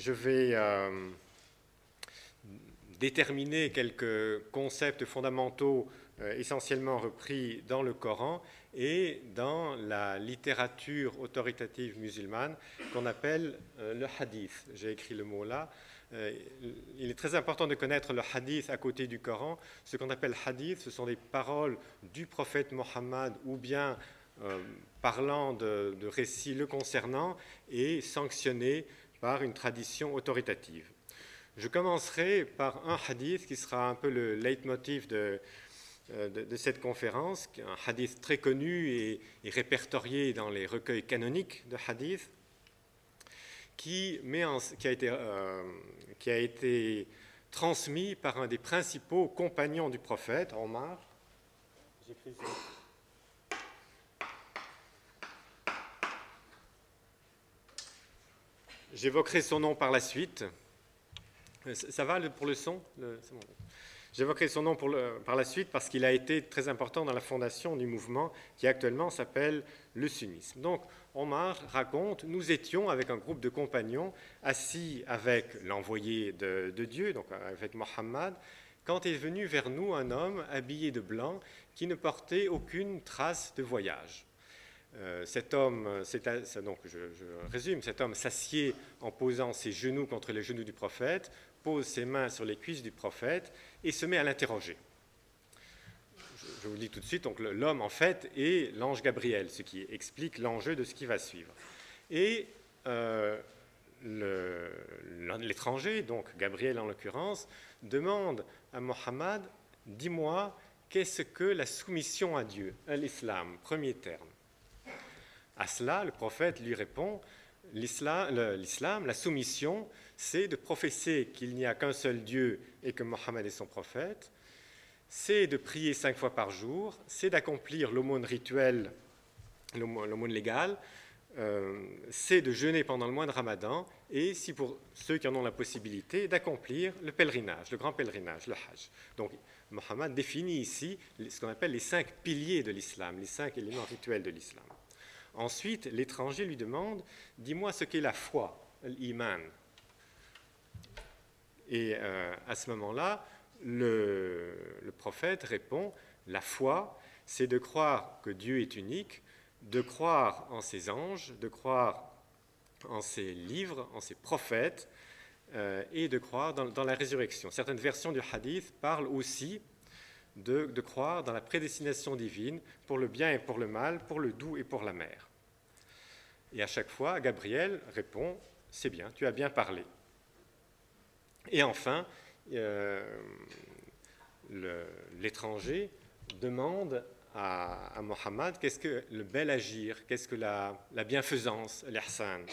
je vais euh, déterminer quelques concepts fondamentaux euh, essentiellement repris dans le Coran et dans la littérature autoritative musulmane qu'on appelle euh, le hadith. J'ai écrit le mot là. Il est très important de connaître le hadith à côté du Coran. Ce qu'on appelle hadith, ce sont des paroles du prophète Mohammed ou bien parlant de récits le concernant et sanctionnés par une tradition autoritative. Je commencerai par un hadith qui sera un peu le leitmotiv de, euh, de, cette conférence, un hadith très connu et, répertorié dans les recueils canoniques de hadith, qui, a été, euh, qui, a été, transmis par un des principaux compagnons du prophète, Omar. J'évoquerai son nom par la suite. Euh, ça va pour le son? J'évoquerai son nom par la suite parce qu'il a été très important dans la fondation du mouvement qui actuellement s'appelle le sunnisme. Donc, Omar raconte Nous étions avec un groupe de compagnons assis avec l'envoyé de, Dieu, donc avec Mohammed, quand est venu vers nous un homme habillé de blanc qui ne portait aucune trace de voyage. Euh, cet homme, donc je, résume, cet homme s'assied en posant ses genoux contre les genoux du prophète, pose ses mains sur les cuisses du prophète et se met à l'interroger. Je, vous dis tout de suite, donc l'homme en fait est l'ange Gabriel, ce qui explique l'enjeu de ce qui va suivre. Et euh, l'étranger, donc Gabriel en l'occurrence, demande à Mohammed, dis-moi, qu'est-ce que la soumission à Dieu, à l'islam, premier terme? À cela, le prophète lui répond, l'islam, la soumission, c'est de professer qu'il n'y a qu'un seul Dieu et que Mohammed est son prophète, c'est de prier cinq fois par jour, c'est d'accomplir l'aumône rituelle, l'aumône légale, euh, c'est de jeûner pendant le mois de Ramadan, et si pour ceux qui en ont la possibilité, d'accomplir le pèlerinage, le grand pèlerinage, le Hajj. Donc, Mohammed définit ici ce qu'on appelle les cinq piliers de l'islam, les cinq éléments rituels de l'islam. Ensuite, l'étranger lui demande Dis-moi ce qu'est la foi, l'iman. Et euh, à ce moment-là, le, prophète répond, la foi, c'est de croire que Dieu est unique, de croire en ses anges, de croire en ses livres, en ses prophètes, euh, et de croire dans, la résurrection. Certaines versions du hadith parlent aussi de, croire dans la prédestination divine pour le bien et pour le mal, pour le doux et pour la mer. Et à chaque fois, Gabriel répond, c'est bien, tu as bien parlé. Et enfin, euh, l'étranger demande à, Mohammed qu'est-ce que le bel agir, qu'est-ce que la, bienfaisance, l'ihsan?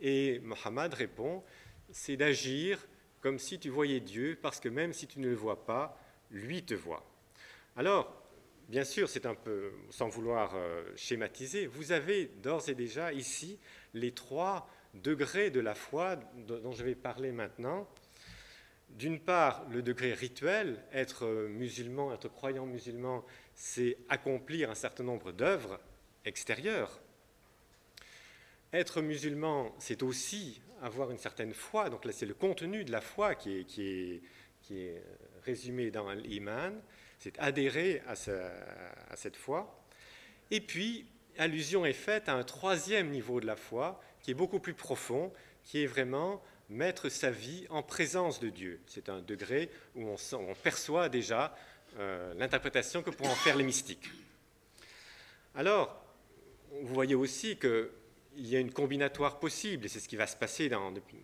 Et Mohammed répond c'est d'agir comme si tu voyais Dieu, parce que même si tu ne le vois pas, lui te voit. Alors, bien sûr, c'est un peu, sans vouloir euh, schématiser, vous avez d'ores et déjà ici les trois degrés de la foi dont je vais parler maintenant. D'une part, le degré rituel, être musulman, être croyant musulman, c'est accomplir un certain nombre d'œuvres extérieures. Être musulman, c'est aussi avoir une certaine foi, donc là c'est le contenu de la foi qui est, qui est, qui est résumé dans l'iman, c'est adhérer à, cette foi. Et puis, allusion est faite à un troisième niveau de la foi, qui est beaucoup plus profond, qui est vraiment mettre sa vie en présence de Dieu. C'est un degré où on, perçoit déjà euh, l'interprétation que pourront faire les mystiques. Alors, vous voyez aussi qu'il y a une combinatoire possible, et c'est ce qui va se passer depuis,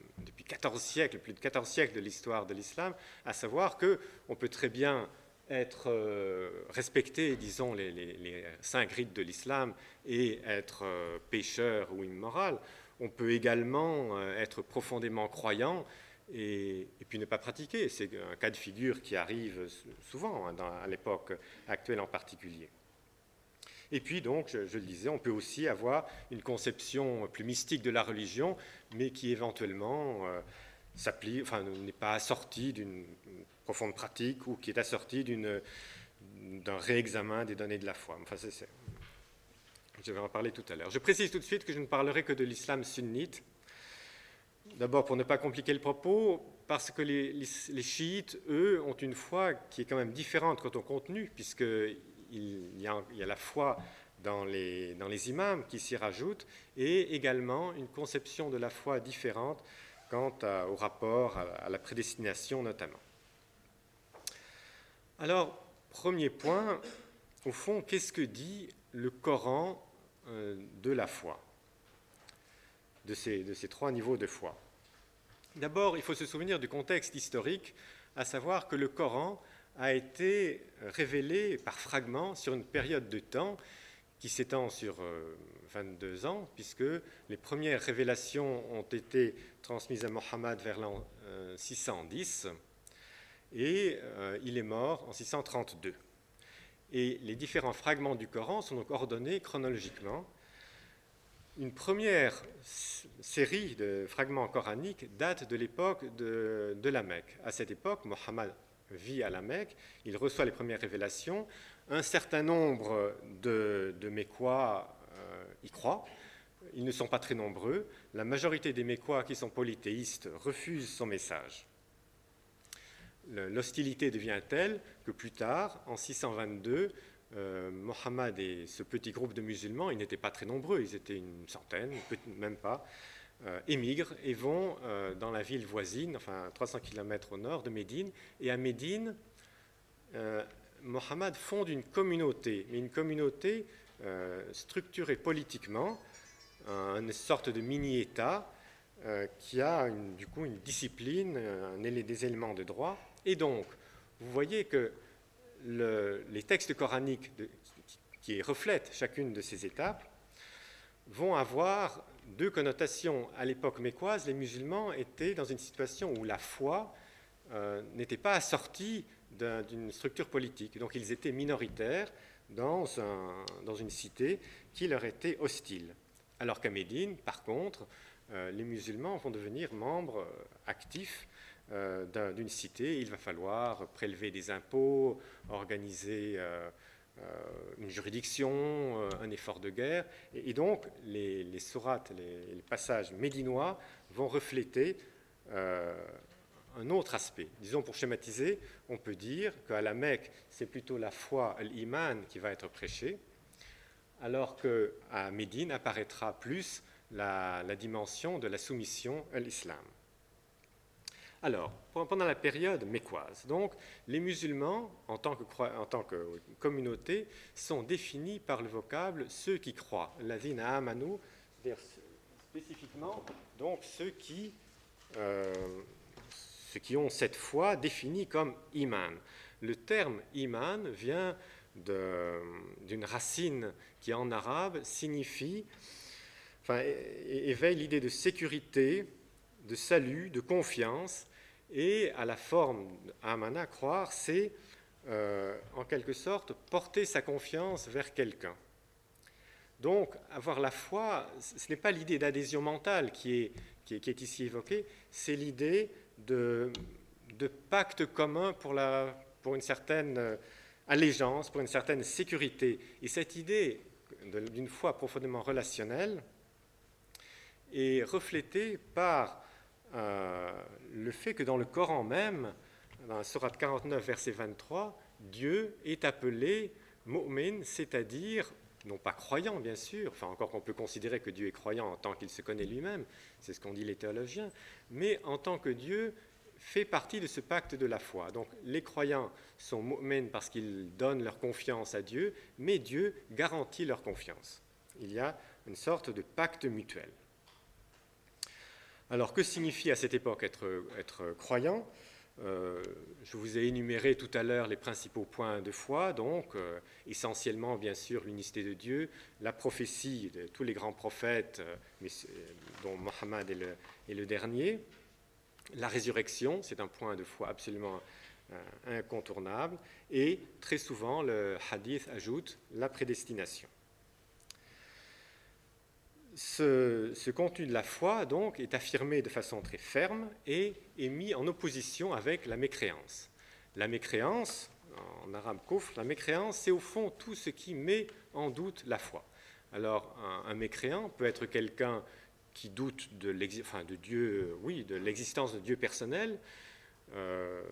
14 siècles, plus de 14 siècles de l'histoire de l'islam, à savoir qu'on peut très bien être euh, respecté, disons, les, cinq rites de l'islam et être euh, pécheur ou immoral. On peut également euh, être profondément croyant et, puis ne pas pratiquer. C'est un cas de figure qui arrive souvent, hein, à l'époque actuelle en particulier. Et puis donc, je, le disais, on peut aussi avoir une conception plus mystique de la religion, mais qui éventuellement enfin, n'est pas assortie d'une profonde pratique ou qui est assortie d'un réexamen des données de la foi. Enfin, je vais en parler tout à l'heure. Je précise tout de suite que je ne parlerai que de l'islam sunnite. D'abord, pour ne pas compliquer le propos, parce que les, chiites, eux, ont une foi qui est quand même différente quant au contenu, il y a la foi dans les, imams qui s'y rajoutent, et également une conception de la foi différente quant au rapport à, la prédestination notamment. Alors, premier point, au fond, qu'est-ce que dit le Coran euh, de la foi, de ces trois niveaux de foi? D'abord, il faut se souvenir du contexte historique, à savoir que le Coran a été révélé par fragments sur une période de temps qui s'étend sur 22 euh, ans, puisque les premières révélations ont été transmises à Mohammed vers l'an 610, euh, et euh, il est mort en 632. Et les différents fragments du Coran sont donc ordonnés chronologiquement. Une première série de fragments coraniques date de l'époque de, de la Mecque. À cette époque, Mohammed vit à la Mecque, il reçoit les premières révélations, un certain nombre de, de Mécois euh, y croient. Ils ne sont pas très nombreux. La majorité des Mécois qui sont polythéistes refusent son message. L'hostilité devient telle que plus tard, en 622, euh, Mohammed et ce petit groupe de musulmans, ils n'étaient pas très nombreux, ils étaient une centaine, même pas, euh, émigrent et vont dans la ville voisine, enfin 300 km au nord de Médine. Et à Médine, Mohammed fonde une communauté, mais une communauté euh, structurée politiquement, une sorte de mini-État euh, qui a du coup une discipline, des éléments de droit. Et donc, vous voyez que les textes coraniques qui reflètent chacune de ces étapes vont avoir deux connotations. À l'époque mécoise, les musulmans étaient dans une situation où la foi euh, n'était pas assortie d'une structure politique. Donc ils étaient minoritaires dans, une cité qui leur était hostile. Alors qu'à Médine, par contre, euh, les musulmans vont devenir membres euh, actifs d'une cité. Il va falloir prélever des impôts, organiser une juridiction, un effort de guerre. Et, donc les, les sourates, les, passages médinois vont refléter un autre aspect. Disons pour schématiser, on peut dire qu'à la Mecque, c'est plutôt la foi, l'iman, qui va être prêchée, alors qu'à Médine apparaîtra plus la, dimension de la soumission à l'islam. Alors, pendant la période mécoise, donc, les musulmans, en tant, que, communauté, sont définis par le vocable ceux qui croient, la vina amanu, spécifiquement, donc ceux qui euh, ceux qui ont cette foi définie comme iman. Le terme iman vient d'une racine qui en arabe signifie, enfin, éveille l'idée de sécurité, de salut, de confiance, et à la forme amana, croire, c'est euh, en quelque sorte porter sa confiance vers quelqu'un. Donc, avoir la foi, ce n'est pas l'idée d'adhésion mentale qui est, qui est ici évoquée, c'est l'idée de, pacte commun pour, pour une certaine euh, allégeance, pour une certaine sécurité. Et cette idée d'une foi profondément relationnelle est reflétée par euh, le fait que dans le Coran même, dans la Sourate 49, verset 23, Dieu est appelé mu'min, c'est-à-dire non pas croyant bien sûr, enfin encore qu'on peut considérer que Dieu est croyant en tant qu'il se connaît lui-même, c'est ce qu'ont dit les théologiens, mais en tant que Dieu fait partie de ce pacte de la foi. Donc les croyants sont mu'min parce qu'ils donnent leur confiance à Dieu, mais Dieu garantit leur confiance. Il y a une sorte de pacte mutuel. Alors que signifie à cette époque être, croyant? Euh, je vous ai énuméré tout à l'heure les principaux points de foi, donc euh, essentiellement bien sûr l'unicité de Dieu, la prophétie de tous les grands prophètes, euh, dont Mohammed est le, dernier, la résurrection, c'est un point de foi absolument incontournable, et très souvent le hadith ajoute la prédestination ce, contenu de la foi, donc, est affirmé de façon très ferme et est mis en opposition avec la mécréance. La mécréance, en arabe kouf, la mécréance, c'est au fond tout ce qui met en doute la foi. Alors, un, mécréant peut être quelqu'un qui doutent de, Dieu, oui, de l'existence de Dieu personnel.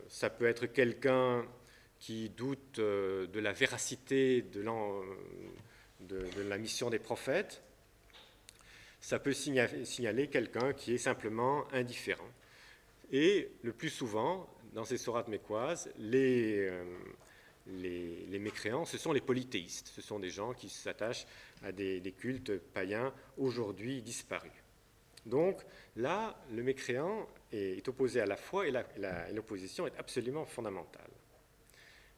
ça peut être quelqu'un qui doute de la véracité de, la mission des prophètes. Ça peut signaler quelqu'un qui est simplement indifférent. Et le plus souvent, dans ces sourates mécoises, les, les, mécréants, ce sont les polythéistes, ce sont des gens qui s'attachent à des, cultes païens aujourd'hui disparus. Donc là, le mécréant est, opposé à la foi et l'opposition est absolument fondamentale.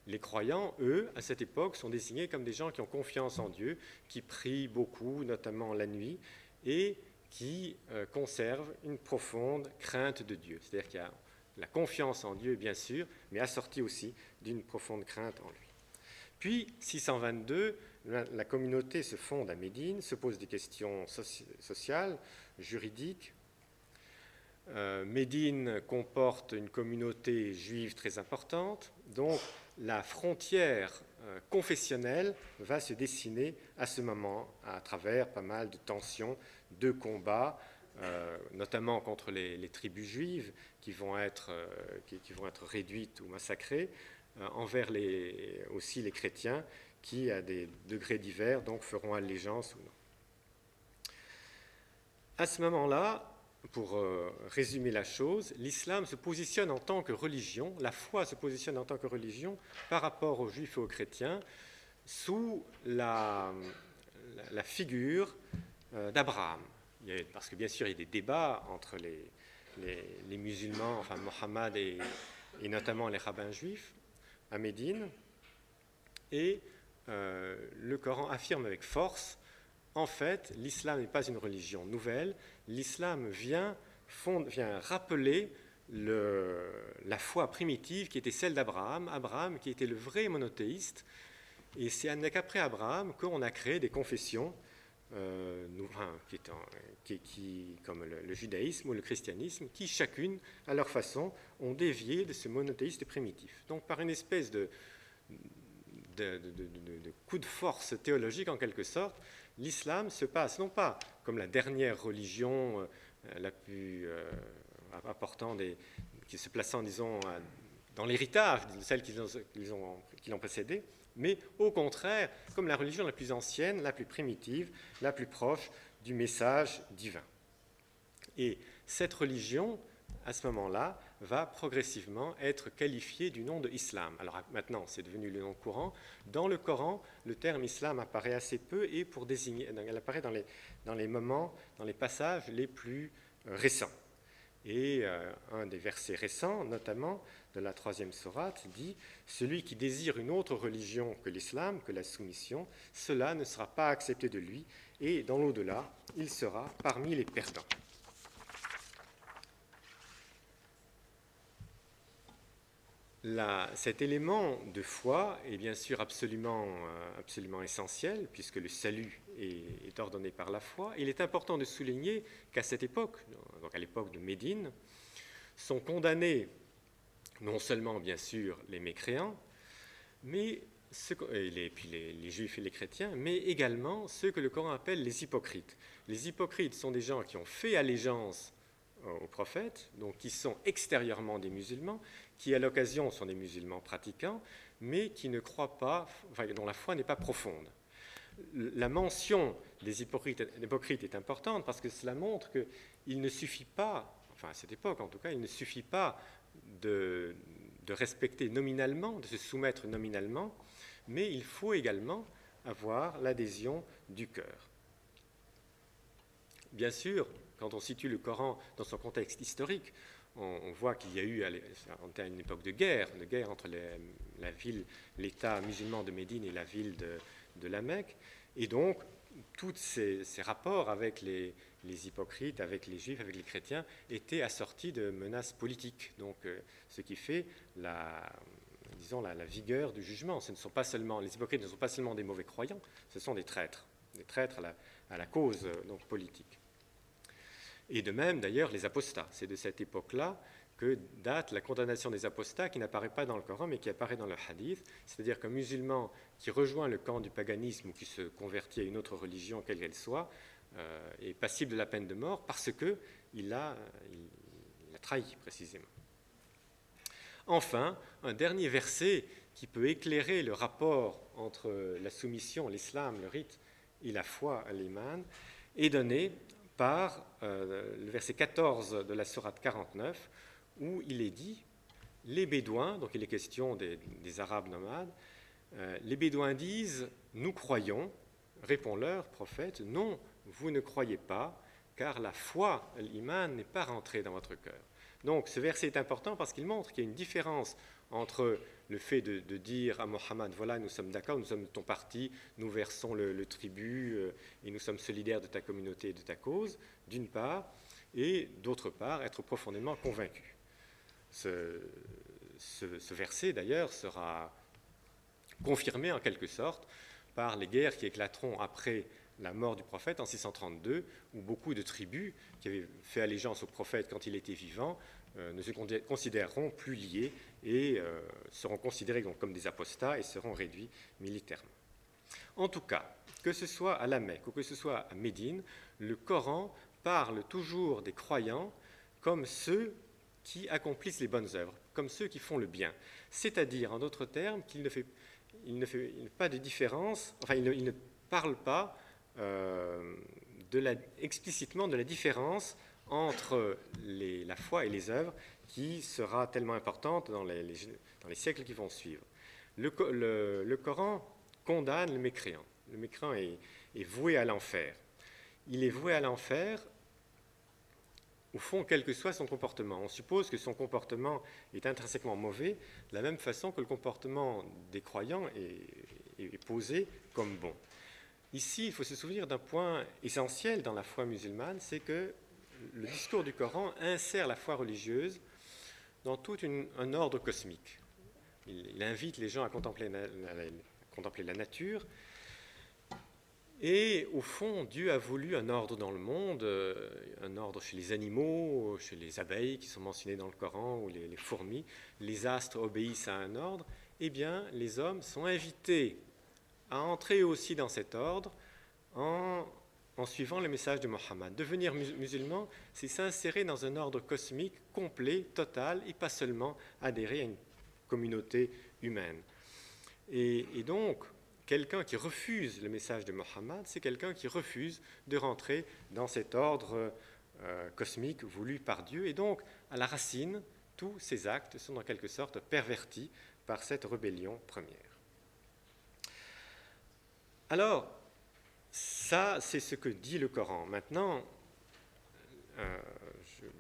Les croyants, eux, à cette époque, sont désignés comme des gens qui ont confiance en Dieu, qui prient beaucoup, notamment la nuit, et qui euh, conservent une profonde crainte de Dieu. C'est-à-dire qu'il y a la confiance en Dieu, bien sûr, mais assortie aussi d'une profonde crainte en lui. Puis, 622, la, communauté se fonde à Médine, se pose des questions sociales, juridiques. Euh, Médine comporte une communauté juive très importante, donc la frontière euh, confessionnelle va se dessiner à ce moment à travers pas mal de tensions, de combats, euh, notamment contre les, tribus juives qui vont être, euh, réduites ou massacrées, envers les, aussi les chrétiens qui, à des degrés divers, donc feront allégeance ou non. À ce moment-là, pour résumer la chose, l'islam se positionne en tant que religion, la foi se positionne en tant que religion par rapport aux juifs et aux chrétiens sous la, figure d'Abraham parce que bien sûr, il y a des débats entre les, musulmans, enfin Mohammed et, notamment les rabbins juifs à Médine. Et euh, le Coran affirme avec force, en fait, l'islam n'est pas une religion nouvelle, l'islam vient, rappeler la foi primitive qui était celle d'Abraham, Abraham qui était le vrai monothéiste, et c'est qu'après Abraham qu'on a créé des confessions euh, qui, comme le, judaïsme ou le christianisme, qui chacune, à leur façon, ont dévié de ce monothéisme primitif. Donc par une espèce de, de, coup de force théologique en quelque sorte, l'islam se passe non pas comme la dernière religion euh, la plus euh, apportant des, qui se plaçant, disons, dans l'héritage de celles qui l'ont précédée, mais au contraire comme la religion la plus ancienne, la plus primitive, la plus proche du message divin. Et cette religion, à ce moment-là, va progressivement être qualifiée du nom de islam. Alors maintenant, c'est devenu le nom courant. Dans le Coran, le terme islam apparaît assez peu et pour désigner, elle apparaît dans les, dans les moments, dans les passages les plus euh, récents. Et euh, un des versets récents, notamment, de la troisième sourate dit Celui qui désire une autre religion que l'islam, que la soumission, cela ne sera pas accepté de lui, et dans l'au-delà, il sera parmi les perdants. Cet élément de foi est bien sûr absolument, euh, absolument essentiel, puisque le salut est, ordonné par la foi. Il est important de souligner qu'à cette époque, donc à l'époque de Médine, sont condamnés non seulement bien sûr les mécréants, mais puis les, juifs et les chrétiens, mais également ceux que le Coran appelle les hypocrites. Les hypocrites sont des gens qui ont fait allégeance aux prophètes, donc qui sont extérieurement des musulmans, qui à l'occasion sont des musulmans pratiquants, mais qui ne croient pas, dont la foi n'est pas profonde. La mention des hypocrites, hypocrites est importante parce que cela montre qu'il ne suffit pas, enfin à cette époque en tout cas, il ne suffit pas de, respecter nominalement, de se soumettre nominalement, mais il faut également avoir l'adhésion du cœur. Bien sûr, quand on situe le Coran dans son contexte historique, on, voit qu'il y a eu, à une époque de guerre, de guerre entre la ville, l'État musulman de Médine et la ville de, la Mecque, et donc tous ces rapports avec les, hypocrites, avec les juifs, avec les chrétiens, étaient assortis de menaces politiques. Donc, euh, ce qui fait la, disons, la, vigueur du jugement. Ce ne sont pas seulement, les hypocrites ne sont pas seulement des mauvais croyants, ce sont des traîtres, des traîtres à la, cause euh, donc, politique. Et de même, d'ailleurs, les apostats. C'est de cette époque-là que date la condamnation des apostats qui n'apparaît pas dans le Coran mais qui apparaît dans le hadith, c'est-à-dire qu'un musulman qui rejoint le camp du paganisme ou qui se convertit à une autre religion, quelle qu'elle soit, est passible de la peine de mort parce qu'il a, il a trahi précisément. Enfin, un dernier verset qui peut éclairer le rapport entre la soumission, l'islam, le rite et la foi, l'iman, est donné par euh, le verset 14 de la Sourate 49, où il est dit les Bédouins, donc il est question des, Arabes nomades, euh, les Bédouins disent Nous croyons, répond-leur, prophète, non, vous ne croyez pas, car la foi, l'iman, n'est pas rentrée dans votre cœur. Donc ce verset est important parce qu'il montre qu'il y a une différence entre le fait de, dire à Mohammed, voilà, nous sommes d'accord, nous sommes ton parti, nous versons le, tribut euh, et nous sommes solidaires de ta communauté et de ta cause, d'une part, et d'autre part, être profondément convaincu. Ce, verset, d'ailleurs, sera confirmé en quelque sorte par les guerres qui éclateront après la mort du prophète en 632, où beaucoup de tribus qui avaient fait allégeance au prophète quand il était vivant euh, ne se considéreront plus liés et euh, seront considérés comme des apostats et seront réduits militairement. En tout cas, que ce soit à la Mecque ou que ce soit à Médine, le Coran parle toujours des croyants comme ceux qui accomplissent les bonnes œuvres, comme ceux qui font le bien. C'est-à-dire, en d'autres termes, qu'il ne fait, pas de différence, enfin, il ne, parle pas euh, explicitement de la différence entre la foi et les œuvres qui sera tellement importante dans les, siècles qui vont suivre. Le, Coran condamne le mécréant. Le mécréant est, voué à l'enfer. Il est voué à l'enfer, au fond, quel que soit son comportement. On suppose que son comportement est intrinsèquement mauvais, de la même façon que le comportement des croyants est posé comme bon. Ici, il faut se souvenir d'un point essentiel dans la foi musulmane, c'est que le discours du Coran insère la foi religieuse dans tout un ordre cosmique. Il, invite les gens à contempler la, nature. Et au fond, Dieu a voulu un ordre dans le monde, euh, un ordre chez les animaux, chez les abeilles qui sont mentionnées dans le Coran, ou les, les fourmis. Les astres obéissent à un ordre. Eh bien, les hommes sont invités à entrer aussi dans cet ordre en en suivant le message de Mohammed. Devenir musulman, c'est s'insérer dans un ordre cosmique complet, total, et pas seulement adhérer à une communauté humaine. Et, donc, quelqu'un qui refuse le message de Mohammed, c'est quelqu'un qui refuse de rentrer dans cet ordre euh, cosmique voulu par Dieu. Et donc, à la racine, tous ces actes sont en quelque sorte pervertis par cette rébellion première. Alors, ça, c'est ce que dit le Coran. Maintenant, euh,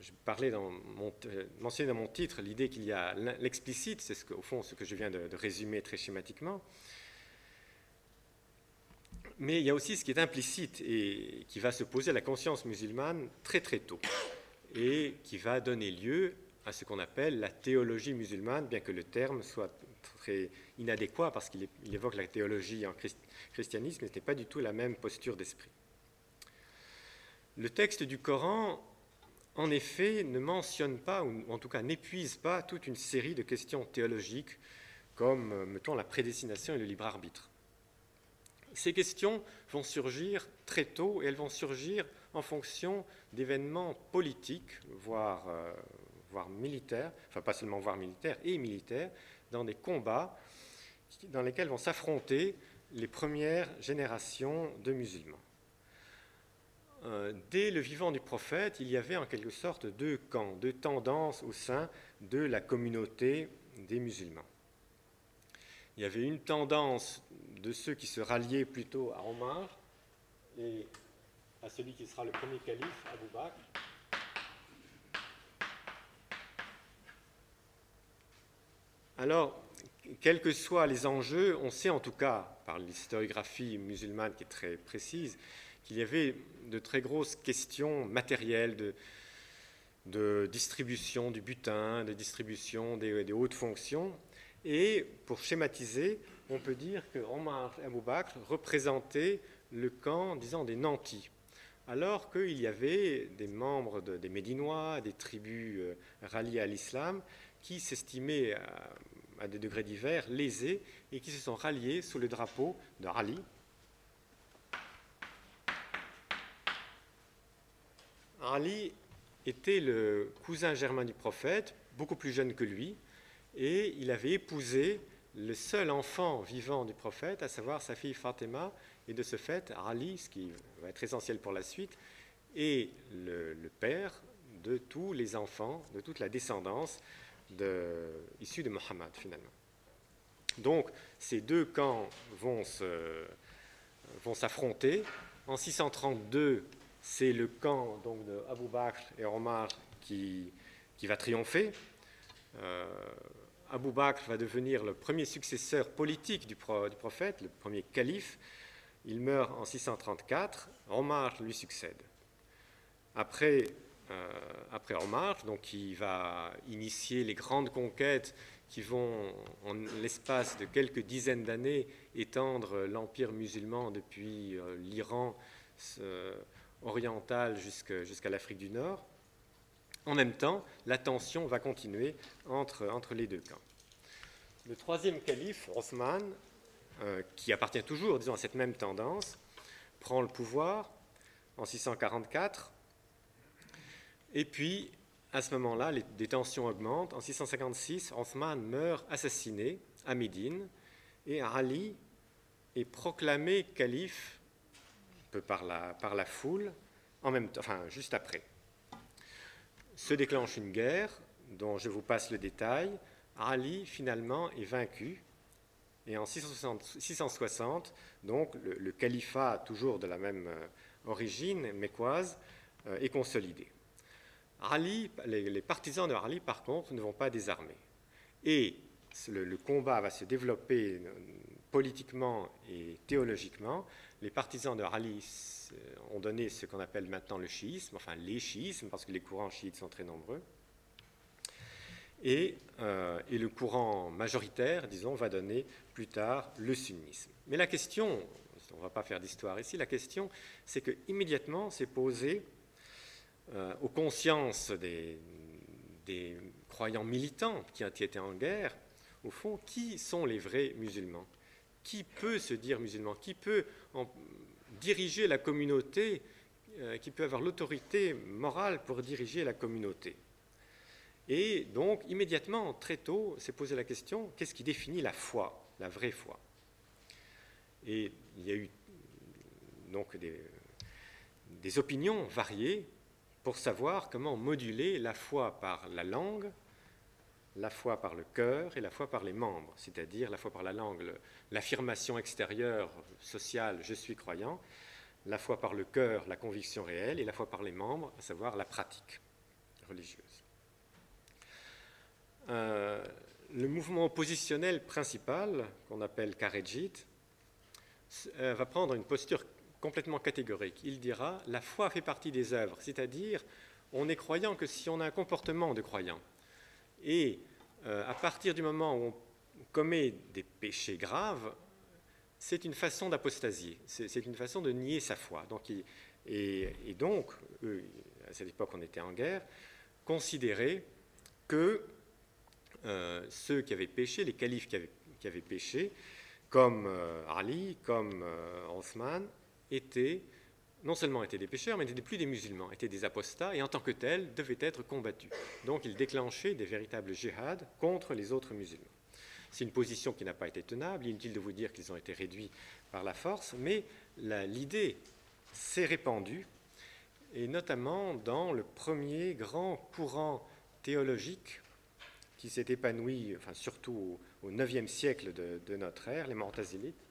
je, parlais dans mon, mentionné dans mon titre l'idée qu'il y a l'explicite, c'est ce au fond ce que je viens de, résumer très schématiquement. Mais il y a aussi ce qui est implicite et qui va se poser à la conscience musulmane très très tôt et qui va donner lieu à ce qu'on appelle la théologie musulmane, bien que le terme soit très inadéquat parce qu'il évoque la théologie en christianisme, n'était pas du tout la même posture d'esprit. Le texte du Coran, en effet, ne mentionne pas, ou en tout cas n'épuise pas, toute une série de questions théologiques comme, euh, mettons, la prédestination et le libre arbitre. Ces questions vont surgir très tôt et elles vont surgir en fonction d'événements politiques, voire, euh, voire militaires, enfin pas seulement voire militaires et militaires, dans des combats dans lesquels vont s'affronter les premières générations de musulmans. Euh, dès le vivant du prophète, il y avait en quelque sorte deux camps, deux tendances au sein de la communauté des musulmans. Il y avait une tendance de ceux qui se ralliaient plutôt à Omar et à celui qui sera le premier calife, Abu Bakr, Alors, quels que soient les enjeux, on sait en tout cas, par l'historiographie musulmane qui est très précise, qu'il y avait de très grosses questions matérielles de, distribution du butin, de distribution des, hautes fonctions. Et pour schématiser, on peut dire que Omar représentait le camp, disons, des nantis, alors qu'il y avait des membres des Médinois, des tribus euh, ralliées à l'islam, qui s'estimaient à, des degrés divers lésés et qui se sont ralliés sous le drapeau de Rali. Ali était le cousin germain du prophète, beaucoup plus jeune que lui, et il avait épousé le seul enfant vivant du prophète, à savoir sa fille Fatima, et de ce fait, Ali, ce qui va être essentiel pour la suite, est le, père de tous les enfants, de toute la descendance issue de Mohammed finalement. Donc ces deux camps vont s'affronter. En 632, c'est le camp donc, de Abu Bakr et Omar qui, qui va triompher. Euh, Abu Bakr va devenir le premier successeur politique du, prophète, le premier calife. Il meurt en 634, Omar lui succède. Après, après Omar, donc, qui va initier les grandes conquêtes qui vont, en l'espace de quelques dizaines d'années, étendre l'empire musulman depuis euh, l'Iran oriental jusqu'à l'Afrique du Nord. En même temps, la tension va continuer entre, entre les deux camps. Le troisième calife, Othman, euh, qui appartient toujours disons, à cette même tendance, prend le pouvoir en 644. Et puis, à ce moment-là, les, tensions augmentent. En 656, Othman meurt assassiné à Médine et Ali est proclamé calife peu par la, par la foule, en même temps, enfin, juste après se déclenche une guerre dont je vous passe le détail. Ali finalement est vaincu et en 660, donc le, califat toujours de la même euh, origine mécoise euh, est consolidé. Ali, les, partisans de Ali par contre ne vont pas désarmer et le, combat va se développer euh, politiquement et théologiquement. Les partisans de Ali euh, ont donné ce qu'on appelle maintenant le chiisme, enfin les chiismes, parce que les courants chiites sont très nombreux. Et, euh, le courant majoritaire, disons, va donner plus tard le sunnisme. Mais la question, on ne va pas faire d'histoire ici, la question, c'est que immédiatement s'est posée euh, aux consciences des, croyants militants qui étaient en guerre, au fond, qui sont les vrais musulmans? Qui peut se dire musulman? Qui peut diriger la communauté, euh, qui peut avoir l'autorité morale pour diriger la communauté? Et donc, immédiatement, très tôt, s'est posé la question, qu'est-ce qui définit la foi, la vraie foi? Et il y a eu donc des opinions variées pour savoir comment moduler la foi par la langue, la foi par le cœur et la foi par les membres, c'est-à-dire la foi par la langue, l'affirmation extérieure sociale je suis croyant, la foi par le cœur, la conviction réelle, et la foi par les membres, à savoir la pratique religieuse. Euh, le mouvement oppositionnel principal, qu'on appelle Karejit, euh, va prendre une posture complètement catégorique. Il dira la foi fait partie des œuvres, c'est-à-dire on est croyant que si on a un comportement de croyant, et euh, à partir du moment où on commet des péchés graves, c'est une façon d'apostasier, c'est une façon de nier sa foi. Donc, et, donc, eux, à cette époque, on était en guerre, considéraient que euh, ceux qui avaient péché, les califes qui avaient, péché, comme euh, Ali, comme Othman, étaient non seulement étaient des pécheurs, mais n'étaient plus des musulmans, étaient des apostats et en tant que tels devaient être combattus. Donc ils déclenchaient des véritables djihad contre les autres musulmans. C'est une position qui n'a pas été tenable, inutile de vous dire qu'ils ont été réduits par la force, mais l'idée s'est répandue, et notamment dans le premier grand courant théologique qui s'est épanoui, enfin, surtout au IXe siècle de, de notre ère, les Mortazilites,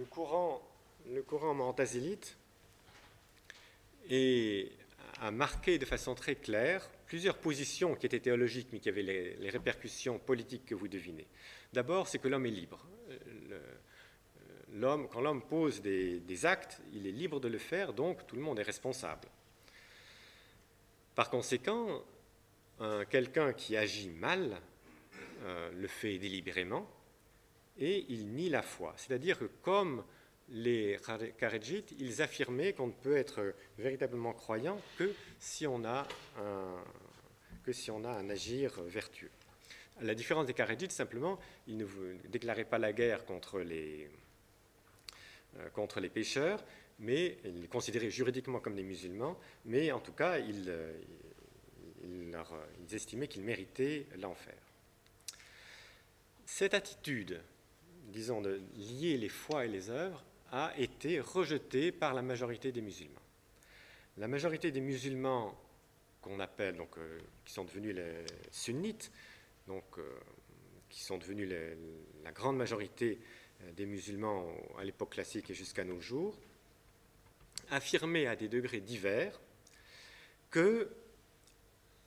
le courant, le a marqué de façon très claire plusieurs positions qui étaient théologiques mais qui avaient les, répercussions politiques que vous devinez. D'abord, c'est que l'homme est libre. L'homme, quand l'homme pose des, actes, il est libre de le faire, donc tout le monde est responsable. Par conséquent, quelqu'un qui agit mal euh, le fait délibérément, et ils nient la foi. C'est-à-dire que comme les Kharejites, ils affirmaient qu'on ne peut être véritablement croyant que si on a un, que si on a un agir vertueux. la différence des Kharidjites, simplement, ils ne déclaraient pas la guerre contre les, euh, contre les pécheurs, mais ils les considéraient juridiquement comme des musulmans, mais en tout cas, ils, euh, ils estimaient qu'ils méritaient l'enfer. Cette attitude, disons, de lier les foi et les œuvres, a été rejetée par la majorité des musulmans. La majorité des musulmans qu'on appelle, donc, euh, qui sont devenus les sunnites, donc, euh, qui sont devenus la grande majorité euh, des musulmans à l'époque classique et jusqu'à nos jours, affirmaient à des degrés divers que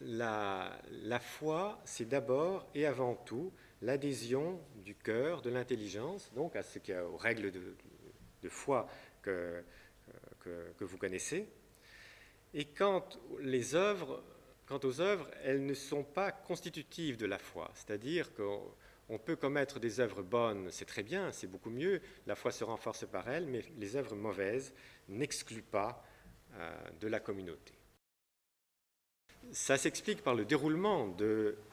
la foi, c'est d'abord et avant tout l'adhésion du cœur, de l'intelligence, donc aux règles de, foi que, que, que, vous connaissez. Et quant aux œuvres, elles ne sont pas constitutives de la foi, c'est-à-dire qu'on peut commettre des œuvres bonnes, c'est très bien, c'est beaucoup mieux, la foi se renforce par elles, mais les œuvres mauvaises n'excluent pas euh, de la communauté. Ça s'explique par le déroulement de, euh,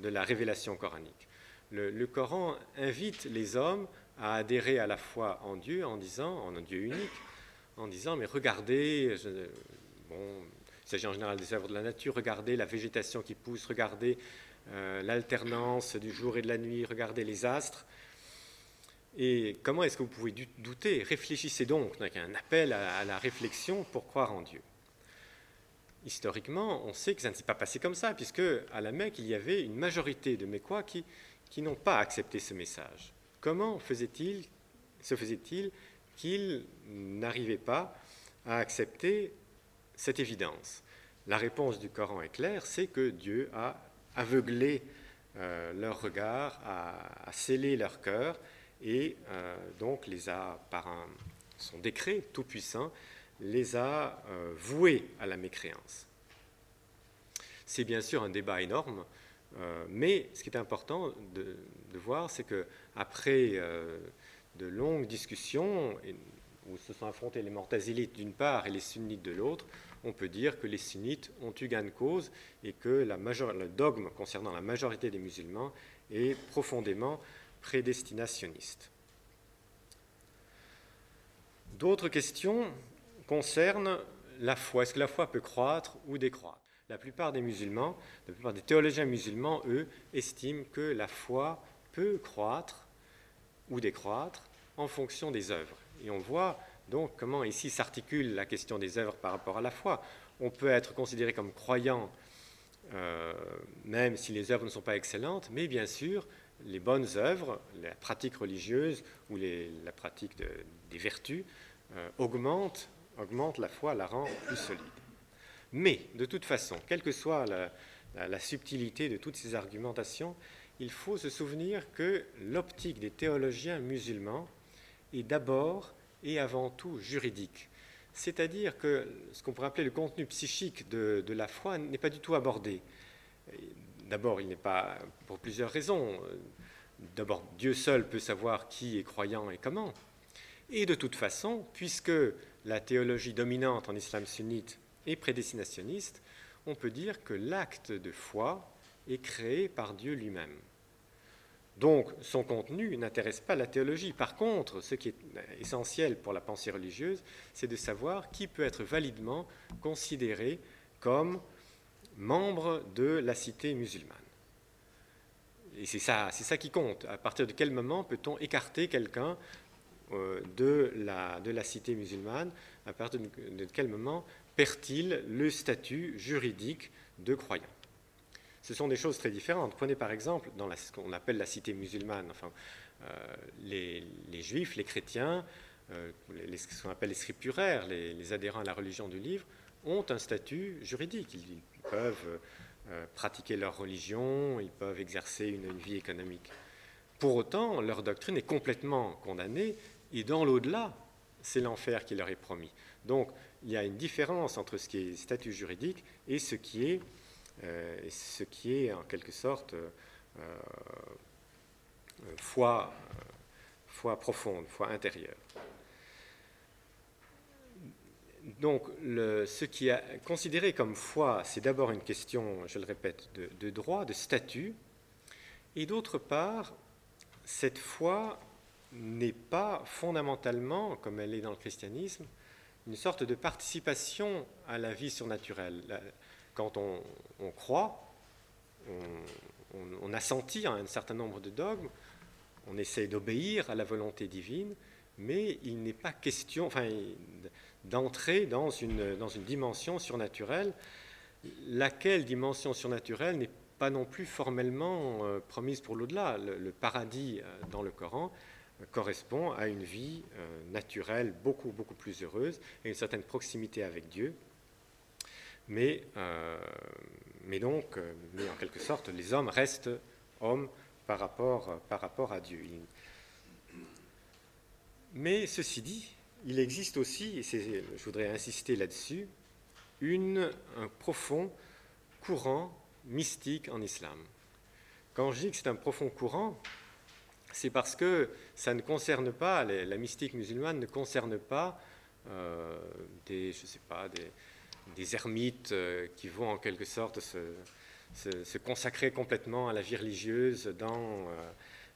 de la révélation coranique. Le, Coran invite les hommes à adhérer à la foi en Dieu en disant, en un Dieu unique, en disant, mais regardez, bon, il s'agit en général des œuvres de la nature, regardez la végétation qui pousse, regardez euh, l'alternance du jour et de la nuit, regardez les astres. Et comment est-ce que vous pouvez douter? Réfléchissez donc, donc un appel à la réflexion pour croire en Dieu. Historiquement, on sait que ça ne s'est pas passé comme ça, puisque à la Mecque, il y avait une majorité de Mécois qui, n'ont pas accepté ce message. Comment se faisait-il qu'ils n'arrivaient pas à accepter cette évidence? La réponse du Coran est claire, c'est que Dieu a aveuglé euh, leur regard, a, a, scellé leur cœur et euh, donc les a, par un, son décret tout-puissant, les a euh, voués à la mécréance. C'est bien sûr un débat énorme, euh, mais ce qui est important de, voir, c'est que après euh, de longues discussions où se sont affrontés les mortazilites d'une part et les sunnites de l'autre, on peut dire que les sunnites ont eu gain de cause et que le dogme concernant la majorité des musulmans est profondément prédestinationniste. D'autres questions? Concernent la foi. Est-ce que la foi peut croître ou décroître? La plupart des musulmans, la plupart des théologiens musulmans, eux, estiment que la foi peut croître ou décroître en fonction des œuvres. Et on voit donc comment ici s'articule la question des œuvres par rapport à la foi. On peut être considéré comme croyant euh, même si les œuvres ne sont pas excellentes, mais bien sûr, les bonnes œuvres, la pratique religieuse ou la pratique de, des vertus euh, augmentent, augmentent la foi, la rend plus solide. Mais, de toute façon, quelle que soit la subtilité de toutes ces argumentations, il faut se souvenir que l'optique des théologiens musulmans est d'abord et avant tout juridique. C'est-à-dire que ce qu'on pourrait appeler le contenu psychique de, de la foi n'est pas du tout abordé. D'abord, il n'est pas pour plusieurs raisons. D'abord, Dieu seul peut savoir qui est croyant et comment. Et de toute façon, puisque la théologie dominante en islam sunnite est prédestinationniste, on peut dire que l'acte de foi est créé par Dieu lui-même. Donc son contenu n'intéresse pas la théologie. Par contre, ce qui est essentiel pour la pensée religieuse, c'est de savoir qui peut être validement considéré comme membre de la cité musulmane. Et c'est ça, c'est ça qui compte. À partir de quel moment peut-on écarter quelqu'un de, la, de la cité musulmane À partir de, quel moment perd-il le statut juridique de croyant? Ce sont des choses très différentes. Prenez par exemple dans ce qu'on appelle la cité musulmane, enfin, euh, les, juifs, les chrétiens, euh, ce qu'on appelle les scripturaires, les, adhérents à la religion du livre, ont un statut juridique. Ils, peuvent euh, pratiquer leur religion, ils peuvent exercer une, vie économique. Pour autant, leur doctrine est complètement condamnée, et dans l'au-delà, c'est l'enfer qui leur est promis. Donc, il y a une différence entre ce qui est statut juridique et ce qui est euh, ce qui est en quelque sorte euh, foi, foi profonde, foi intérieure. Donc, ce qui est considéré comme foi, c'est d'abord une question, je le répète, de, de, droit, de statut, Et d'autre part, cette foi n'est pas fondamentalement, comme elle est dans le christianisme, une sorte de participation à la vie surnaturelle. Quand on, croit, on, on, assentit à un certain nombre de dogmes, on essaie d'obéir à la volonté divine, mais il n'est pas question enfin, d'entrer dans une, dans une dimension surnaturelle, laquelle dimension surnaturelle n'est pas non plus formellement euh, promise pour l'au-delà. Le, paradis euh, dans le Coran correspond à une vie euh, naturelle beaucoup, beaucoup plus heureuse et une certaine proximité avec Dieu. Mais, euh, mais donc, euh, mais en quelque sorte, les hommes restent hommes par rapport, par rapport à Dieu. Mais ceci dit, il existe aussi, et je voudrais insister là-dessus, un profond courant mystique en islam. Quand je dis que c'est un profond courant, c'est parce que ça ne concerne pas, la mystique musulmane ne concerne pas euh, des, je sais pas, des, ermites euh, qui vont en quelque sorte se, consacrer complètement à la vie religieuse dans, euh,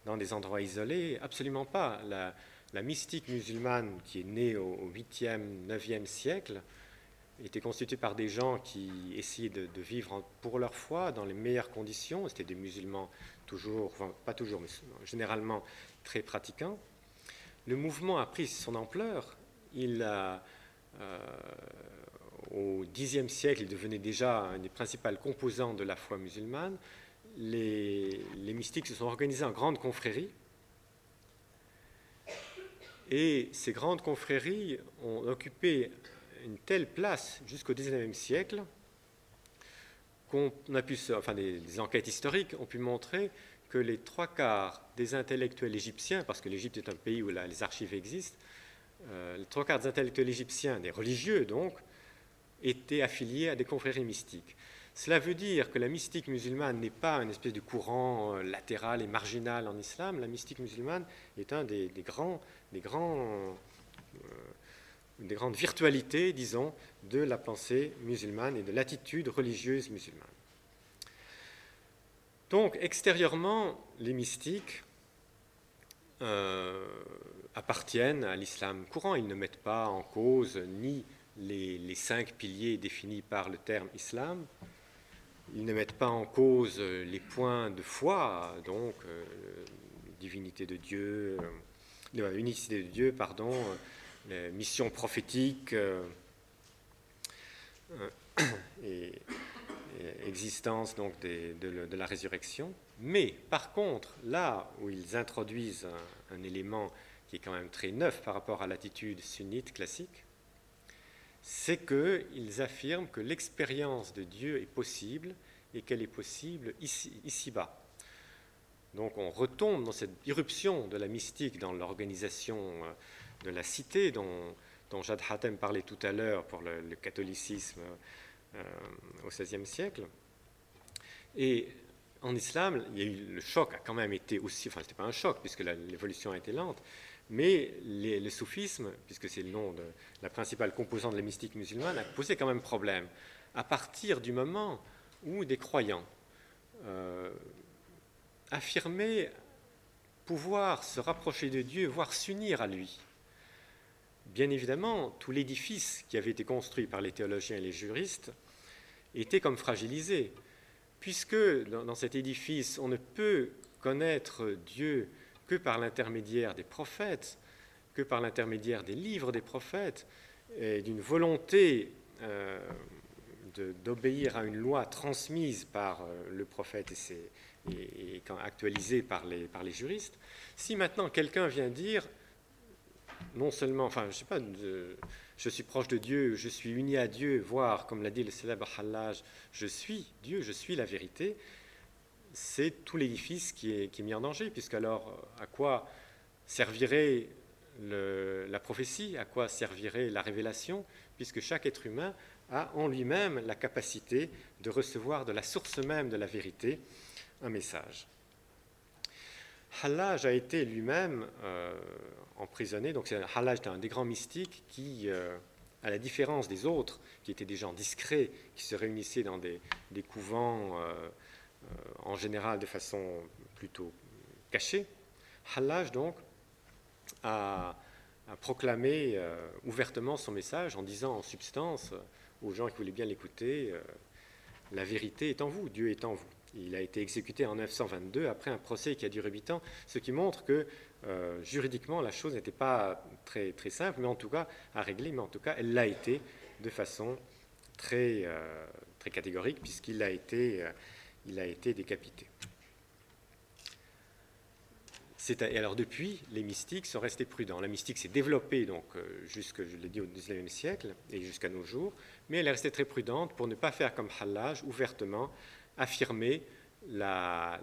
dans des endroits isolés. Absolument pas. La, mystique musulmane qui est née au, 8e, 9e siècle était constituée par des gens qui essayaient de, vivre pour leur foi dans les meilleures conditions. C'était des musulmans toujours, pas toujours, mais généralement très pratiquant. Le mouvement a pris son ampleur. Il euh, au Xe siècle, il devenait déjà un des principaux composants de la foi musulmane. Les mystiques se sont organisés en grandes confréries. Et ces grandes confréries ont occupé une telle place jusqu'au XIXe siècle qu'on a pu, enfin des, enquêtes historiques ont pu montrer que les trois quarts des intellectuels égyptiens, parce que l'Égypte est un pays où les archives existent, euh, les trois quarts des intellectuels égyptiens, des religieux donc, étaient affiliés à des confréries mystiques. Cela veut dire que la mystique musulmane n'est pas une espèce de courant euh, latéral et marginal en islam. La mystique musulmane est un des, grands, des, grands, euh, des grandes virtualités, disons, de la pensée musulmane et de l'attitude religieuse musulmane. Donc, extérieurement, les mystiques euh, appartiennent à l'islam courant. Ils ne mettent pas en cause ni les, cinq piliers définis par le terme islam, ils ne mettent pas en cause les points de foi, donc euh, divinité de Dieu, euh, unicité de Dieu, pardon, mission prophétique et, existence donc de, la résurrection. Mais par contre, là où ils introduisent un, élément qui est quand même très neuf par rapport à l'attitude sunnite classique, c'est qu'ils affirment que l'expérience de Dieu est possible et qu'elle est possible ici, ici-bas. Donc on retombe dans cette irruption de la mystique dans l'organisation euh, de la cité dont, dont Hatem parlait tout à l'heure pour le, catholicisme euh, au XVIe siècle. Et en islam, le choc a quand même été aussi, enfin, ce n'était pas un choc puisque l'évolution a été lente, mais le soufisme, puisque c'est le nom de la principale composante de la mystique musulmane, a posé quand même problème. À partir du moment où des croyants euh, affirmaient pouvoir se rapprocher de Dieu, voire s'unir à lui, bien évidemment, tout l'édifice qui avait été construit par les théologiens et les juristes était comme fragilisé, puisque dans, cet édifice, on ne peut connaître Dieu que par l'intermédiaire des prophètes, que par l'intermédiaire des livres des prophètes, et d'une volonté euh, d'obéir à une loi transmise par euh, le prophète et, actualisée par les, par les juristes. Si maintenant quelqu'un vient dire non seulement, enfin, je sais pas, je suis proche de Dieu, je suis uni à Dieu, voire, comme l'a dit le célèbre Hallaj, je suis Dieu, je suis la vérité, c'est tout l'édifice qui est, mis en danger, puisque alors, à quoi servirait la prophétie, à quoi servirait la révélation, puisque chaque être humain a en lui-même la capacité de recevoir de la source même de la vérité un message. Hallaj a été lui-même euh, emprisonné. Donc Hallaj était un des grands mystiques qui, euh, à la différence des autres, qui étaient des gens discrets, qui se réunissaient dans des, couvents euh, en général de façon plutôt cachée, Hallaj donc a, proclamé ouvertement son message en disant en substance aux gens qui voulaient bien l'écouter, la vérité est en vous, Dieu est en vous. Il a été exécuté en 922 après un procès qui a duré huit ans, ce qui montre que euh, juridiquement la chose n'était pas très, très simple, mais en tout cas à régler, mais en tout cas elle l'a été de façon très, euh, très catégorique puisqu'il a, été, euh, a été décapité. Et alors depuis, les mystiques sont restés prudents. La mystique s'est développée donc jusque, je l'ai dit, au XIXe siècle et jusqu'à nos jours, mais elle est restée très prudente pour ne pas faire comme Hallaj, ouvertement affirmer la,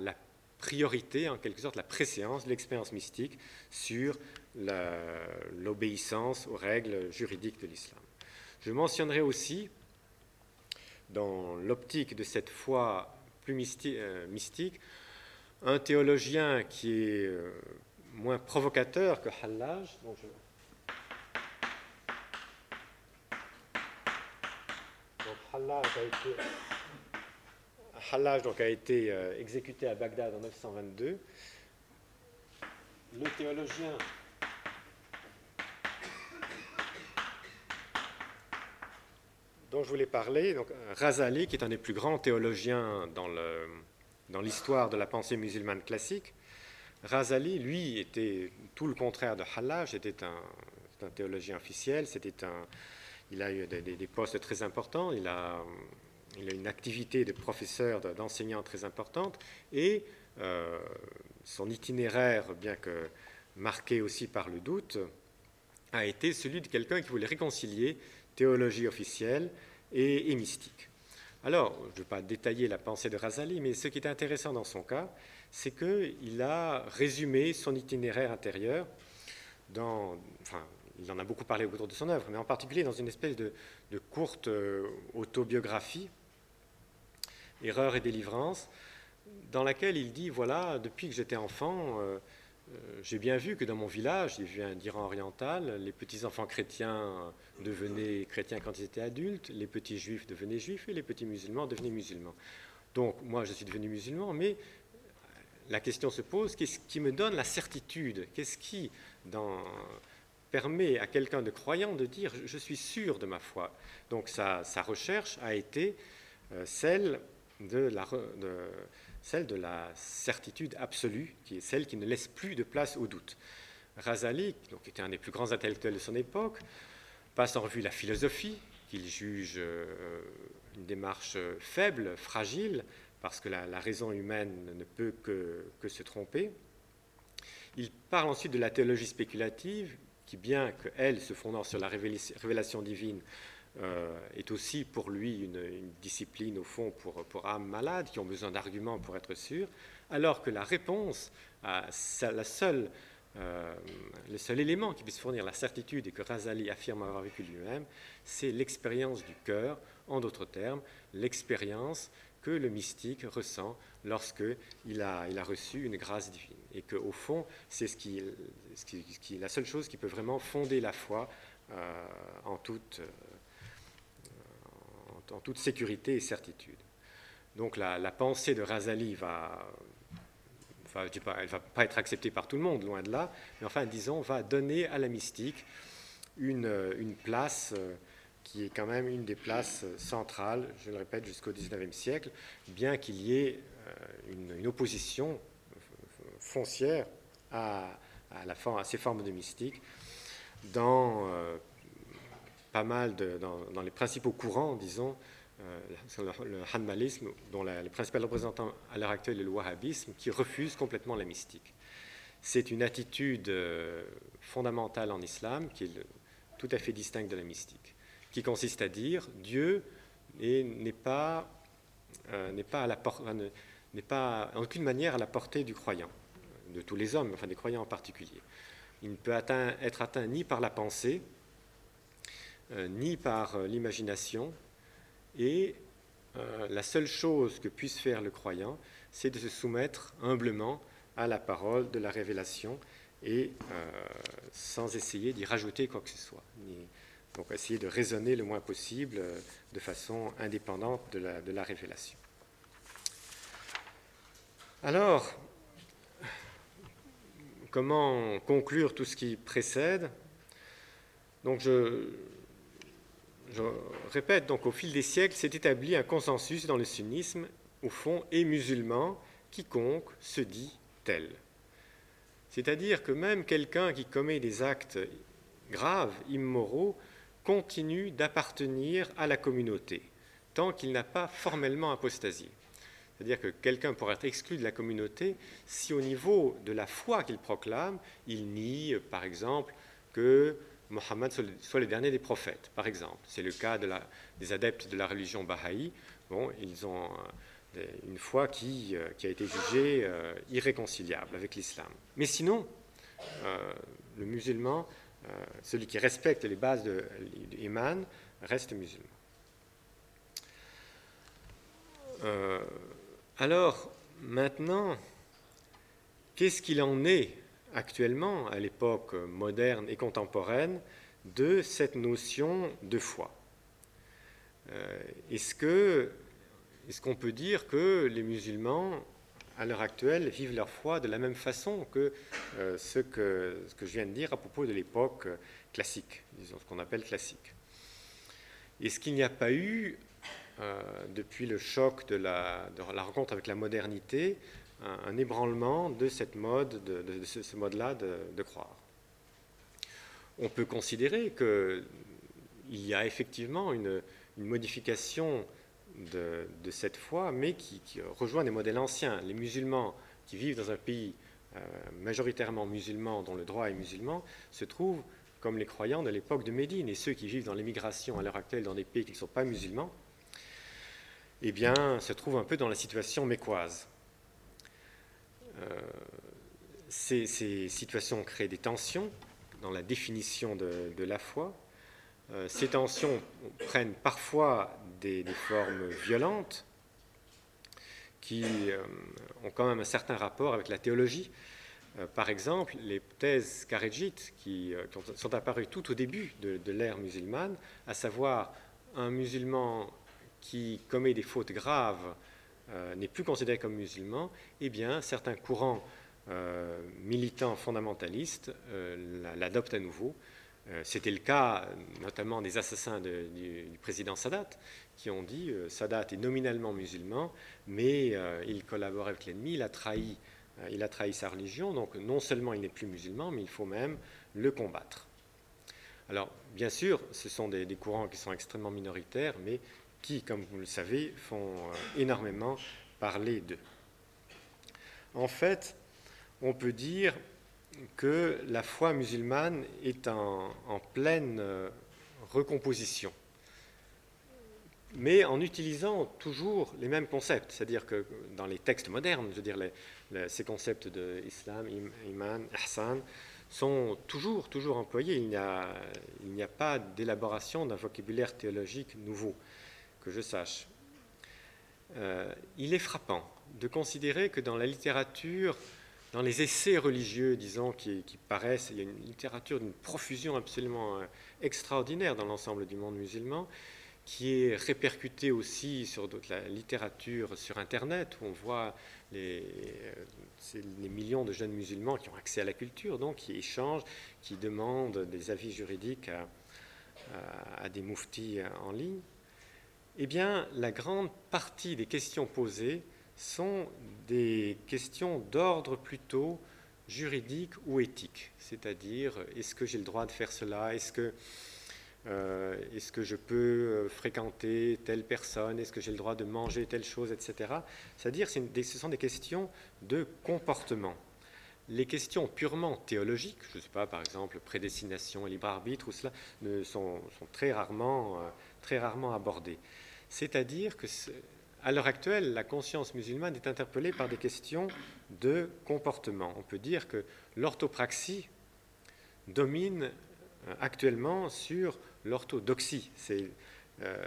priorité, en quelque sorte la préséance de l'expérience mystique sur l'obéissance aux règles juridiques de l'islam. Je mentionnerai aussi, dans l'optique de cette foi plus euh, mystique, un théologien qui est euh, moins provocateur que Hallaj. Hallaj a été Hallaj donc, a été euh, exécuté à Bagdad en 922. Le théologien dont je voulais parler, donc Razali, qui est un des plus grands théologiens dans l'histoire de la pensée musulmane classique, Razali, lui, était tout le contraire de Hallaj, était un, un théologien officiel, c'était un, il a eu des, des, postes très importants, il a il a une activité de professeur, d'enseignant très importante, et euh, son itinéraire, bien que marqué aussi par le doute, a été celui de quelqu'un qui voulait réconcilier théologie officielle et, mystique. Alors, je ne vais pas détailler la pensée de Razali, mais ce qui est intéressant dans son cas, c'est qu'il a résumé son itinéraire intérieur dans, enfin, il en a beaucoup parlé autour de son œuvre, mais en particulier dans une espèce de, courte euh, autobiographie Erreur et délivrance, dans laquelle il dit, voilà, depuis que j'étais enfant, euh, euh, j'ai bien vu que dans mon village, il vient d'Iran oriental, les petits-enfants chrétiens devenaient chrétiens quand ils étaient adultes, les petits juifs devenaient juifs et les petits musulmans devenaient musulmans. Donc moi, je suis devenu musulman, mais la question se pose, qu'est-ce qui me donne la certitude? Qu'est-ce qui permet à quelqu'un de croyant de dire, je suis sûr de ma foi? Donc sa, recherche a été euh, celle de la, celle de la certitude absolue, qui est celle qui ne laisse plus de place au doute. Razali, donc, qui était un des plus grands intellectuels de son époque, passe en revue la philosophie, qu'il juge euh, une démarche faible, fragile, parce que la, raison humaine ne peut que, que, se tromper. Il parle ensuite de la théologie spéculative, qui, bien qu'elle, se fondant sur la révélation divine, euh, est aussi pour lui une, discipline, au fond, pour, pour âmes malades qui ont besoin d'arguments pour être sûrs, alors que la réponse, à la seule, euh, le seul élément qui puisse fournir la certitude et que Razali affirme avoir vécu lui-même, c'est l'expérience du cœur, en d'autres termes, l'expérience que le mystique ressent lorsque il a, il a reçu une grâce divine. Et qu'au fond, c'est ce qui, ce, qui, la seule chose qui peut vraiment fonder la foi euh, en toute en toute sécurité et certitude. Donc la, pensée de Razali va, enfin, je pas, elle va pas être acceptée par tout le monde, loin de là, mais enfin, disons, va donner à la mystique une, une place euh, qui est quand même une des places centrales, je le répète, jusqu'au XIXe siècle, bien qu'il y ait euh, une, opposition foncière à, à, ces formes de mystique dans euh, pas mal dans, les principaux courants, disons, euh, le, le, hanbalisme, dont le principal représentant à l'heure actuelle est le wahhabisme, qui refuse complètement la mystique. C'est une attitude euh, fondamentale en islam qui est tout à fait distincte de la mystique, qui consiste à dire Dieu n'est pas, en aucune manière à la portée du croyant, de tous les hommes, enfin des croyants en particulier. Il ne peut être atteint ni par la pensée, ni par euh, l'imagination. Et euh, la seule chose que puisse faire le croyant, c'est de se soumettre humblement à la parole de la révélation et sans essayer d'y rajouter quoi que ce soit. donc essayer de raisonner le moins possible de façon indépendante de la, de la révélation. Alors, comment conclure tout ce qui précède? Donc je, je répète, donc au fil des siècles s'est établi un consensus dans le sunnisme, au fond, et musulman, quiconque se dit tel. C'est-à-dire que même quelqu'un qui commet des actes graves, immoraux, continue d'appartenir à la communauté, tant qu'il n'a pas formellement apostasié. C'est-à-dire que quelqu'un pourrait être exclu de la communauté si au niveau de la foi qu'il proclame, il nie, par exemple, que Mohammed soit le dernier des prophètes, par exemple. C'est le cas des adeptes de la religion bahaï. Bon, ils ont euh, une foi qui, euh, a été jugée euh, irréconciliable avec l'islam. Mais sinon, le musulman, celui qui respecte les bases de l'Iman, reste musulman. alors, maintenant, qu'est-ce qu'il en est actuellement, à l'époque moderne et contemporaine, de cette notion de foi. Euh, est-ce est-ce qu'on peut dire que les musulmans, à l'heure actuelle, vivent leur foi de la même façon que, euh, ce, que ce que je viens de dire à propos de l'époque classique, disons ce qu'on appelle classique? Est-ce qu'il n'y a pas eu, euh, depuis le choc de la rencontre avec la modernité, un, ébranlement de, ce, mode-là de, croire. On peut considérer qu'il y a effectivement une, modification de, cette foi, mais qui, rejoint des modèles anciens. Les musulmans qui vivent dans un pays euh, majoritairement musulman, dont le droit est musulman, se trouvent comme les croyants de l'époque de Médine, et ceux qui vivent dans l'émigration à l'heure actuelle dans des pays qui ne sont pas musulmans, eh bien, se trouvent un peu dans la situation mécoise. Euh, ces, situations créent des tensions dans la définition de, la foi. Euh, ces tensions prennent parfois des, formes violentes qui euh, ont quand même un certain rapport avec la théologie. par exemple, les thèses karégites qui, sont apparues tout au début de l'ère musulmane, à savoir un musulman qui commet des fautes graves euh, n'est plus considéré comme musulman, eh bien, certains courants euh, militants fondamentalistes euh, l'adoptent à nouveau. C'était le cas notamment des assassins du, président Sadat, qui ont dit Sadat est nominalement musulman, mais il collabore avec l'ennemi, il a trahi il a trahi sa religion, donc non seulement il n'est plus musulman, mais il faut même le combattre. Alors, bien sûr, ce sont des, des, courants qui sont extrêmement minoritaires, mais qui, comme vous le savez, font euh, énormément parler d'eux. En fait, on peut dire que la foi musulmane est en, pleine euh, recomposition, mais en utilisant toujours les mêmes concepts, c'est-à-dire que dans les textes modernes, je veux dire, ces concepts de islam, iman, ihsan, sont toujours, toujours employés. Il n'y a, pas d'élaboration d'un vocabulaire théologique nouveau que je sache. Euh, il est frappant de considérer que dans la littérature, dans les essais religieux, disons, qui, paraissent, il y a une littérature d'une profusion absolument euh, extraordinaire dans l'ensemble du monde musulman, qui est répercutée aussi sur la littérature sur Internet, où on voit les, euh, les, millions de jeunes musulmans qui ont accès à la culture, donc qui échangent, qui demandent des avis juridiques à des mouftis en ligne eh bien, la grande partie des questions posées sont des questions d'ordre plutôt juridique ou éthique, c'est-à-dire est-ce que j'ai le droit de faire cela, est-ce que, euh, que je peux euh, fréquenter telle personne, est-ce que j'ai le droit de manger telle chose, etc. C'est-à-dire ce sont des questions de comportement. Les questions purement théologiques, je ne sais pas, par exemple, prédestination et libre arbitre, ou cela, ne sont, très, rarement, euh, très rarement abordées. C'est-à-dire que, à l'heure actuelle, la conscience musulmane est interpellée par des questions de comportement. On peut dire que l'orthopraxie domine euh, actuellement sur l'orthodoxie. C'est euh,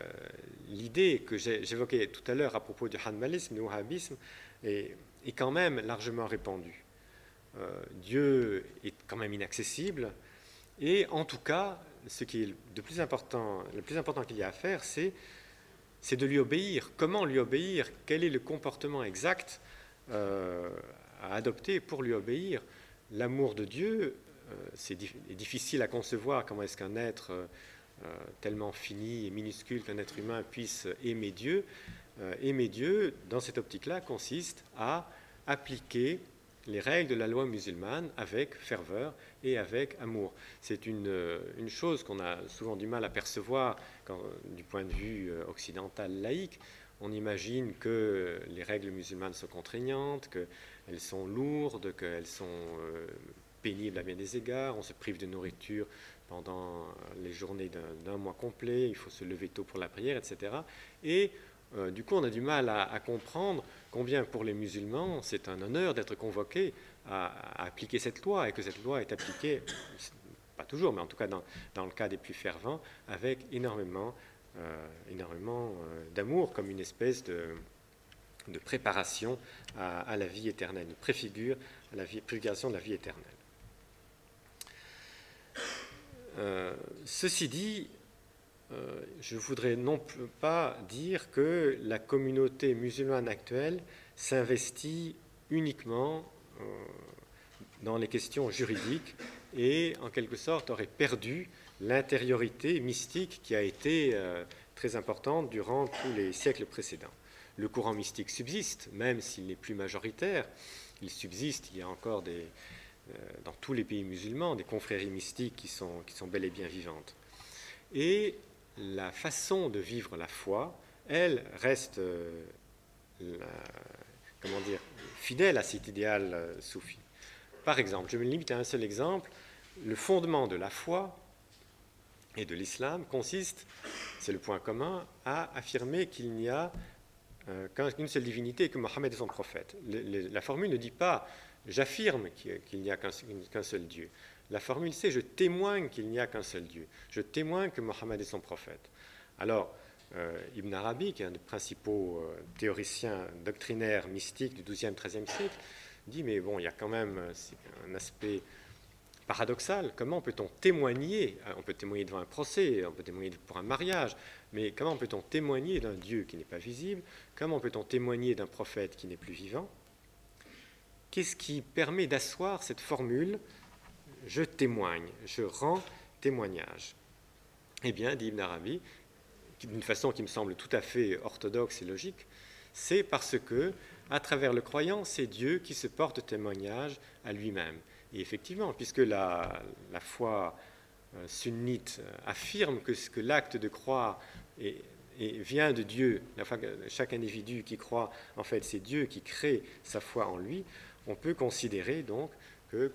l'idée que j'évoquais tout à l'heure à propos du hanbalisme, du wahhabisme, est, quand même largement répandue. Euh, Dieu est quand même inaccessible, et en tout cas, ce qui est de plus important, le plus important qu'il y a à faire, c'est c'est de lui obéir. Comment lui obéir? Quel est le comportement exact euh, à adopter pour lui obéir? L'amour de Dieu, c'est difficile à concevoir comment est-ce qu'un être tellement fini et minuscule qu'un être humain puisse aimer Dieu. aimer Dieu, dans cette optique-là, consiste à appliquer les règles de la loi musulmane avec ferveur et avec amour. C'est une, euh, chose qu'on a souvent du mal à percevoir du point de vue euh, occidental laïque. On imagine que les règles musulmanes sont contraignantes, qu'elles sont lourdes, qu'elles sont euh, pénibles à bien des égards, on se prive de nourriture pendant les journées d'un mois complet, il faut se lever tôt pour la prière, etc. Et du coup, on a du mal à comprendre combien pour les musulmans c'est un honneur d'être convoqué à, appliquer cette loi et que cette loi est appliquée, pas toujours, mais en tout cas dans, le cas des plus fervents, avec énormément, euh, euh, d'amour, comme une espèce de, de préparation à, la vie éternelle, une préfigure la vie, préfiguration de la vie éternelle. Euh, ceci dit, euh, je ne voudrais non plus pas dire que la communauté musulmane actuelle s'investit uniquement euh, dans les questions juridiques et en quelque sorte aurait perdu l'intériorité mystique qui a été euh, très importante durant tous les siècles précédents. Le courant mystique subsiste, même s'il n'est plus majoritaire. Il subsiste, il y a encore des, dans tous les pays musulmans des confréries mystiques qui sont, qui sont bel et bien vivantes. Et la façon de vivre la foi, elle reste euh, comment dire, fidèle à cet idéal euh, soufi. Par exemple, je me limite à un seul exemple, le fondement de la foi et de l'islam consiste, c'est le point commun, à affirmer qu'il n'y a euh, qu'une seule divinité et que Mohammed est son prophète. la formule ne dit pas j'affirme qu'il n'y a qu'un seul Dieu. La formule c'est je témoigne qu'il n'y a qu'un seul Dieu. Je témoigne que Mohammed est son prophète. Alors, euh, Ibn Arabi, qui est un des principaux euh, théoriciens doctrinaires mystiques du XIIe, XIIIe siècle, dit mais bon, il y a quand même euh, un aspect paradoxal. Comment peut-on témoigner On peut témoigner devant un procès, on peut témoigner pour un mariage, mais comment peut-on témoigner d'un Dieu qui n'est pas visible? Comment peut-on témoigner d'un prophète qui n'est plus vivant? Qu'est-ce qui permet d'asseoir cette formule je témoigne, je rends témoignage. Eh bien, dit Ibn Arabi, d'une façon qui me semble tout à fait orthodoxe et logique, c'est parce que, à travers le croyant, c'est Dieu qui se porte témoignage à lui-même. Et effectivement, puisque la, foi euh, sunnite affirme que, que l'acte de croire vient de Dieu, chaque individu qui croit, en fait, c'est Dieu qui crée sa foi en lui, on peut considérer donc que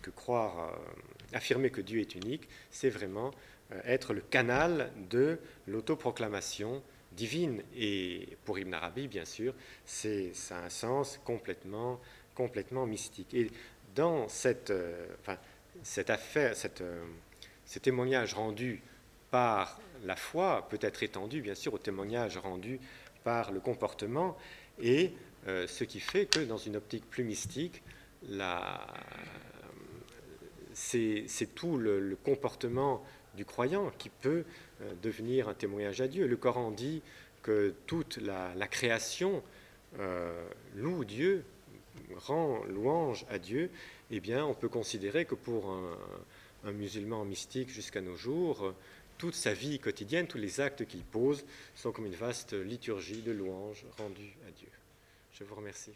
que croire, euh, affirmer que Dieu est unique, c'est vraiment euh, être le canal de l'autoproclamation divine. Et pour Ibn Arabi, bien sûr, c'est, ça a un sens complètement, complètement mystique. Et dans cette, euh, cette affaire, cette, ce témoignage rendu par la foi peut être étendu, bien sûr, au témoignage rendu par le comportement, et ce qui fait que dans une optique plus mystique, la, c'est tout le, comportement du croyant qui peut euh, devenir un témoignage à Dieu. Le Coran dit que toute la, création euh, loue Dieu, rend louange à Dieu. Eh bien, on peut considérer que pour un, un musulman mystique jusqu'à nos jours, toute sa vie quotidienne, tous les actes qu'il pose sont comme une vaste liturgie de louange rendue à Dieu. Je vous remercie.